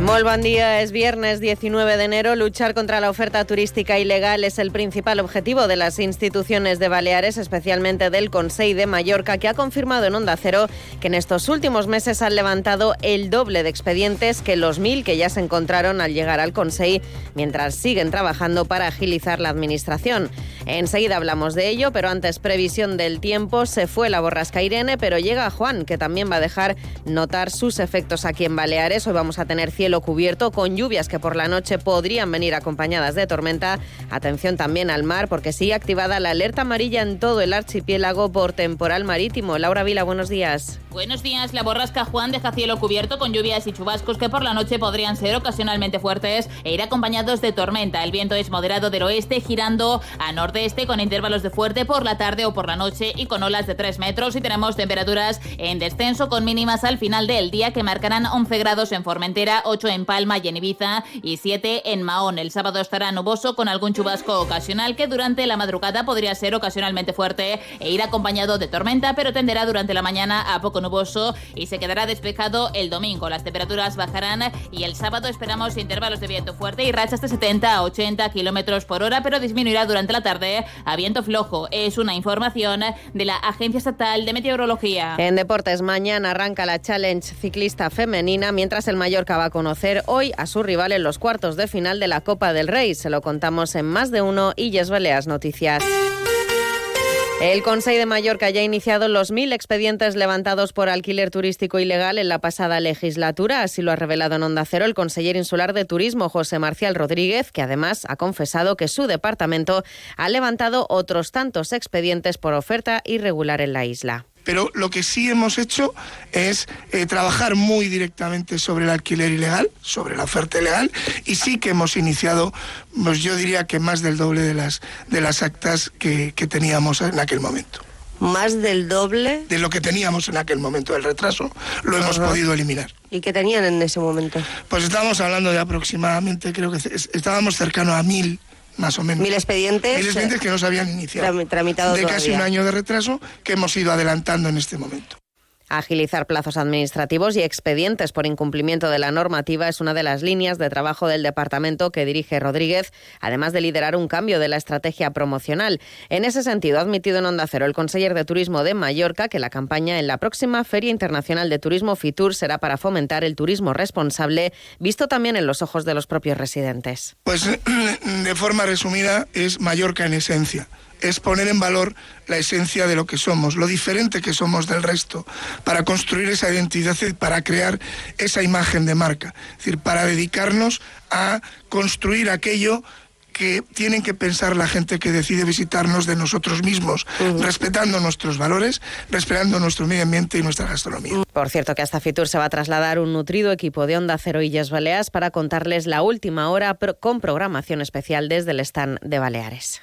Muy buen día, es viernes 19 de enero. Luchar contra la oferta turística ilegal es el principal objetivo de las instituciones de Baleares, especialmente del Consejo de Mallorca, que ha confirmado en Onda Cero que en estos últimos meses han levantado el doble de expedientes que los mil que ya se encontraron al llegar al Consejo, mientras siguen trabajando para agilizar la administración. Enseguida hablamos de ello, pero antes previsión del tiempo. Se fue la borrasca Irene, pero llega Juan, que también va a dejar notar sus efectos aquí en Baleares. Hoy vamos a tener cielo cubierto con lluvias que por la noche podrían venir acompañadas de tormenta. Atención también al mar porque sigue activada la alerta amarilla en todo el archipiélago por temporal marítimo. Laura Vila, buenos días. Buenos días. La borrasca Juan deja cielo cubierto con lluvias y chubascos que por la noche podrían ser ocasionalmente fuertes e ir acompañados de tormenta. El viento es moderado del oeste girando a nordeste con intervalos de fuerte por la tarde o por la noche y con olas de 3 metros y tenemos temperaturas en descenso con mínimas al final del día que marcarán 11 grados en Formentera, 8 en Palma y en Ibiza y 7 en Mahón. El sábado estará nuboso con algún chubasco ocasional que durante la madrugada podría ser ocasionalmente fuerte e ir acompañado de tormenta, pero tenderá durante la mañana a poco nuboso y se quedará despejado el domingo. Las temperaturas bajarán y el sábado esperamos intervalos de viento fuerte y rachas de 70 a 80 kilómetros por hora, pero disminuirá durante la tarde a viento flojo. Es una información de la Agencia Estatal de Meteorología. En deportes, mañana arranca la Challenge ciclista femenina, mientras el Mallorca va a hoy a su rival en los cuartos de final de la Copa del Rey. Se lo contamos en más de uno y Yes Baleas Noticias. El Consejo de Mallorca ya ha iniciado los mil expedientes levantados por alquiler turístico ilegal en la pasada legislatura. Así lo ha revelado en Onda Cero el consejero insular de Turismo, José Marcial Rodríguez, que además ha confesado que su departamento ha levantado otros tantos expedientes por oferta irregular en la isla pero lo que sí hemos hecho es eh, trabajar muy directamente sobre el alquiler ilegal, sobre la oferta ilegal, y sí que hemos iniciado, pues yo diría que más del doble de las, de las actas que, que teníamos en aquel momento. ¿Más del doble? De lo que teníamos en aquel momento del retraso, lo hemos podido eliminar. ¿Y qué tenían en ese momento? Pues estábamos hablando de aproximadamente, creo que estábamos cercanos a mil más o menos. Mil expedientes. Mil expedientes que no se habían iniciado. Tramitado de casi un año de retraso que hemos ido adelantando en este momento. Agilizar plazos administrativos y expedientes por incumplimiento de la normativa es una de las líneas de trabajo del departamento que dirige Rodríguez, además de liderar un cambio de la estrategia promocional. En ese sentido, ha admitido en Onda Cero el conseller de Turismo de Mallorca que la campaña en la próxima Feria Internacional de Turismo FITUR será para fomentar el turismo responsable, visto también en los ojos de los propios residentes. Pues de forma resumida es Mallorca en esencia es poner en valor la esencia de lo que somos, lo diferente que somos del resto, para construir esa identidad y para crear esa imagen de marca. Es decir, para dedicarnos a construir aquello que tienen que pensar la gente que decide visitarnos de nosotros mismos, respetando nuestros valores, respetando nuestro medio ambiente y nuestra gastronomía. Por cierto que hasta Fitur se va a trasladar un nutrido equipo de Onda Cero Illes Baleares para contarles la última hora con programación especial desde el stand de Baleares.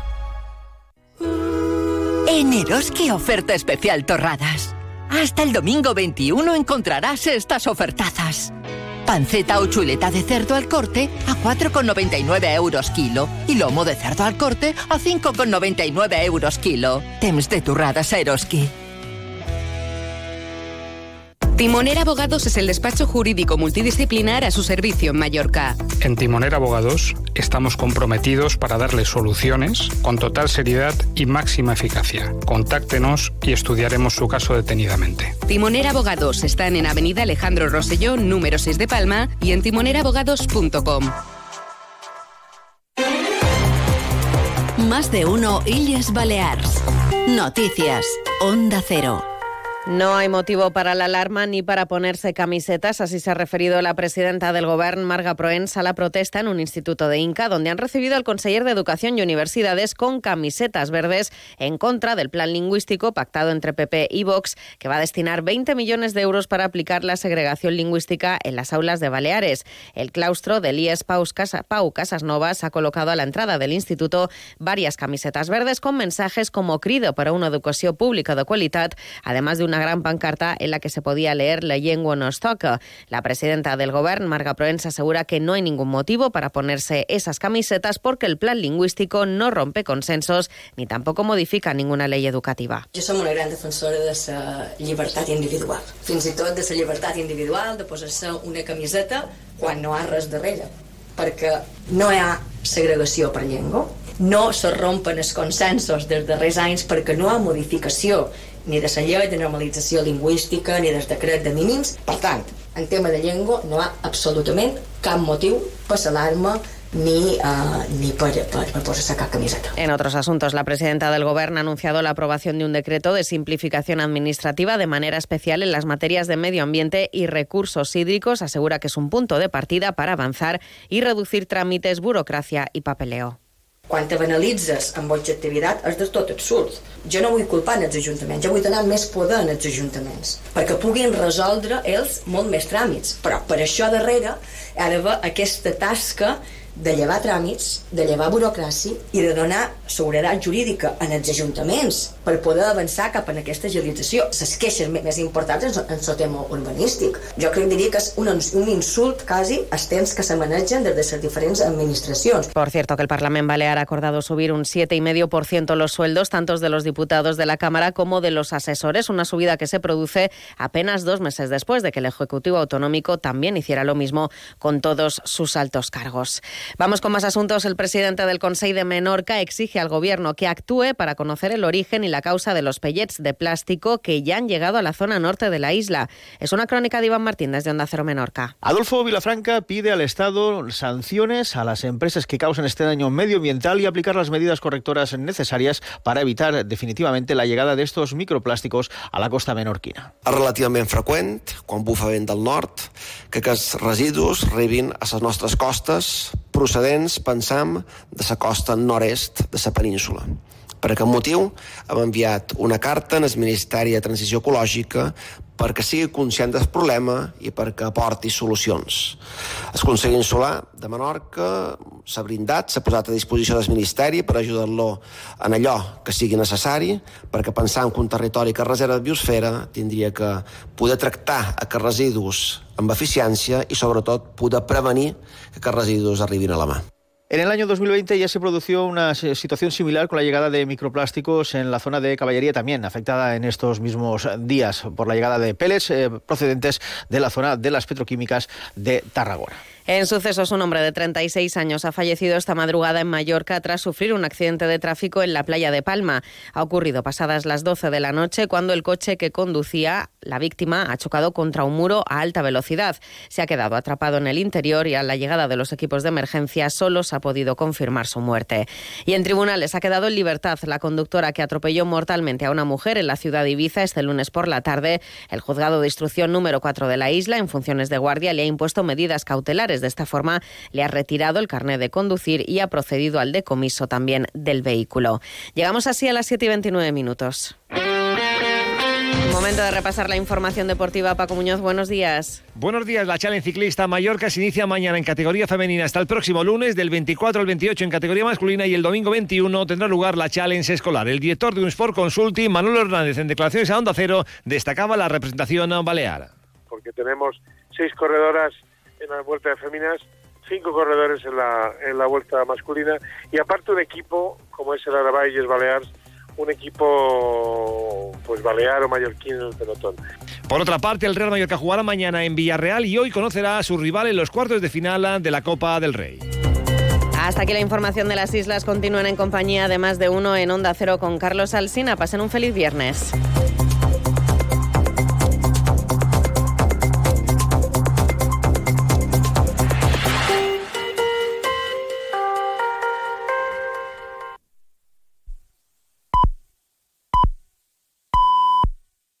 En Eroski oferta especial Torradas. Hasta el domingo 21 encontrarás estas ofertazas. Panceta o chuleta de cerdo al corte a 4,99 euros kilo y lomo de cerdo al corte a 5,99 euros kilo. Temps de torradas a Eroski. Timoner Abogados es el despacho jurídico multidisciplinar a su servicio en Mallorca. En Timoner Abogados estamos comprometidos para darle soluciones con total seriedad y máxima eficacia. Contáctenos y estudiaremos su caso detenidamente. Timoner Abogados están en Avenida Alejandro Rosellón, número 6 de Palma y en timonerabogados.com. Más de uno Illes Balears. Noticias. Onda Cero. No hay motivo para la alarma ni para ponerse camisetas, así se ha referido la presidenta del Gobierno, Marga Proens, a la protesta en un instituto de Inca, donde han recibido al conseller de Educación y Universidades con camisetas verdes en contra del plan lingüístico pactado entre PP y Vox, que va a destinar 20 millones de euros para aplicar la segregación lingüística en las aulas de Baleares. El claustro del IES Pau, Casa, Pau Casas Novas ha colocado a la entrada del instituto varias camisetas verdes con mensajes como crido para una educación pública de calidad, además de un una gran pancarta en la que se podía leer La llengua no toca. La presidenta del Gobierno, Marga Proens, asegura que no hay ningún motivo para ponerse esas camisetas porque el plan lingüístico no rompe consensos ni tampoco modifica ninguna ley educativa. Jo som una gran defensora de la llibertat individual, fins i tot de la llibertat individual de posar-se una camiseta quan no ha res darrere, perquè no hi ha segregació per llengua, no se rompen els consensos dels darrers anys perquè no hi ha modificació ni de la llei de normalització lingüística ni del decret de mínims. Per tant, en tema de llengua no hi ha absolutament cap motiu per l'alarma ni, uh, ni per, per, per posar-se cap camiseta. En otros asuntos, la presidenta del Gobierno ha anunciado la aprobación de decreto de simplificación administrativa de manera especial en las materias de medio ambiente y recursos hídricos. Asegura que es un punto de partida para avanzar y reducir trámites, burocracia y papeleo. Quan te banalitzes amb objectivitat és del tot absurd. Jo no vull culpar els ajuntaments, jo vull donar més poder als ajuntaments, perquè puguin resoldre ells molt més tràmits. Però per això darrere ha d'haver aquesta tasca de llevar tràmits, de llevar burocràcia i de donar seguretat jurídica en els ajuntaments per poder avançar cap en aquesta agilització. Les queixes més importants en, en el tema urbanístic. Jo crec diria que és un, un insult quasi als temps que se manegen des de les diferents administracions. Por cierto, que el Parlament Balear ha acordado subir un 7,5% los sueldos tanto de los diputados de la Cámara como de los asesores, una subida que se produce apenas dos meses después de que el Ejecutivo Autonómico también hiciera lo mismo con todos sus altos cargos. Vamos con más asuntos. El presidente del Consejo de Menorca exige al Gobierno que actúe para conocer el origen y la causa de los pellets de plástico que ya han llegado a la zona norte de la isla. Es una crónica de Iván Martínez de Onda Cero Menorca. Adolfo Vilafranca pide al Estado sanciones a las empresas que causan este daño medioambiental y aplicar las medidas correctoras necesarias para evitar definitivamente la llegada de estos microplásticos a la costa menorquina. És relativament freqüent, quan bufa vent del nord, que aquests residus arribin a les nostres costes procedents, pensam, de la costa nord-est de la península. Per aquest motiu hem enviat una carta al Ministeri de Transició Ecològica perquè sigui conscient del problema i perquè aporti solucions. El Consell Insular de Menorca s'ha brindat, s'ha posat a disposició del Ministeri per ajudar-lo en allò que sigui necessari, perquè pensant que un territori que reserva de biosfera tindria que poder tractar aquests residus amb eficiència i sobretot poder prevenir que aquests residus arribin a la mà. En el año 2020 ya se produjo una situación similar con la llegada de microplásticos en la zona de caballería también, afectada en estos mismos días por la llegada de pellets eh, procedentes de la zona de las petroquímicas de Tarragona. En sucesos, un hombre de 36 años ha fallecido esta madrugada en Mallorca tras sufrir un accidente de tráfico en la playa de Palma. Ha ocurrido pasadas las 12 de la noche cuando el coche que conducía la víctima ha chocado contra un muro a alta velocidad. Se ha quedado atrapado en el interior y a la llegada de los equipos de emergencia solo se ha podido confirmar su muerte. Y en tribunales ha quedado en libertad la conductora que atropelló mortalmente a una mujer en la ciudad de Ibiza este lunes por la tarde. El juzgado de instrucción número 4 de la isla, en funciones de guardia, le ha impuesto medidas cautelares de esta forma, le ha retirado el carnet de conducir y ha procedido al decomiso también del vehículo. Llegamos así a las 7 y 29 minutos. Momento de repasar la información deportiva. Paco Muñoz, buenos días. Buenos días. La Challenge Ciclista Mallorca se inicia mañana en categoría femenina hasta el próximo lunes, del 24 al 28 en categoría masculina y el domingo 21 tendrá lugar la Challenge Escolar. El director de un Sport Consulting, Manuel Hernández, en declaraciones a Onda Cero, destacaba la representación balear. Porque tenemos seis corredoras en la vuelta de féminas, cinco corredores en la, en la vuelta masculina y aparte un equipo como es el Arabayes Balears, un equipo pues balear o mallorquín en el pelotón. Por otra parte, el Real Mallorca jugará mañana en Villarreal y hoy conocerá a su rival en los cuartos de final de la Copa del Rey. Hasta aquí la información de las islas. Continúan en compañía de más de uno en Onda Cero con Carlos Alsina. Pasen un feliz viernes.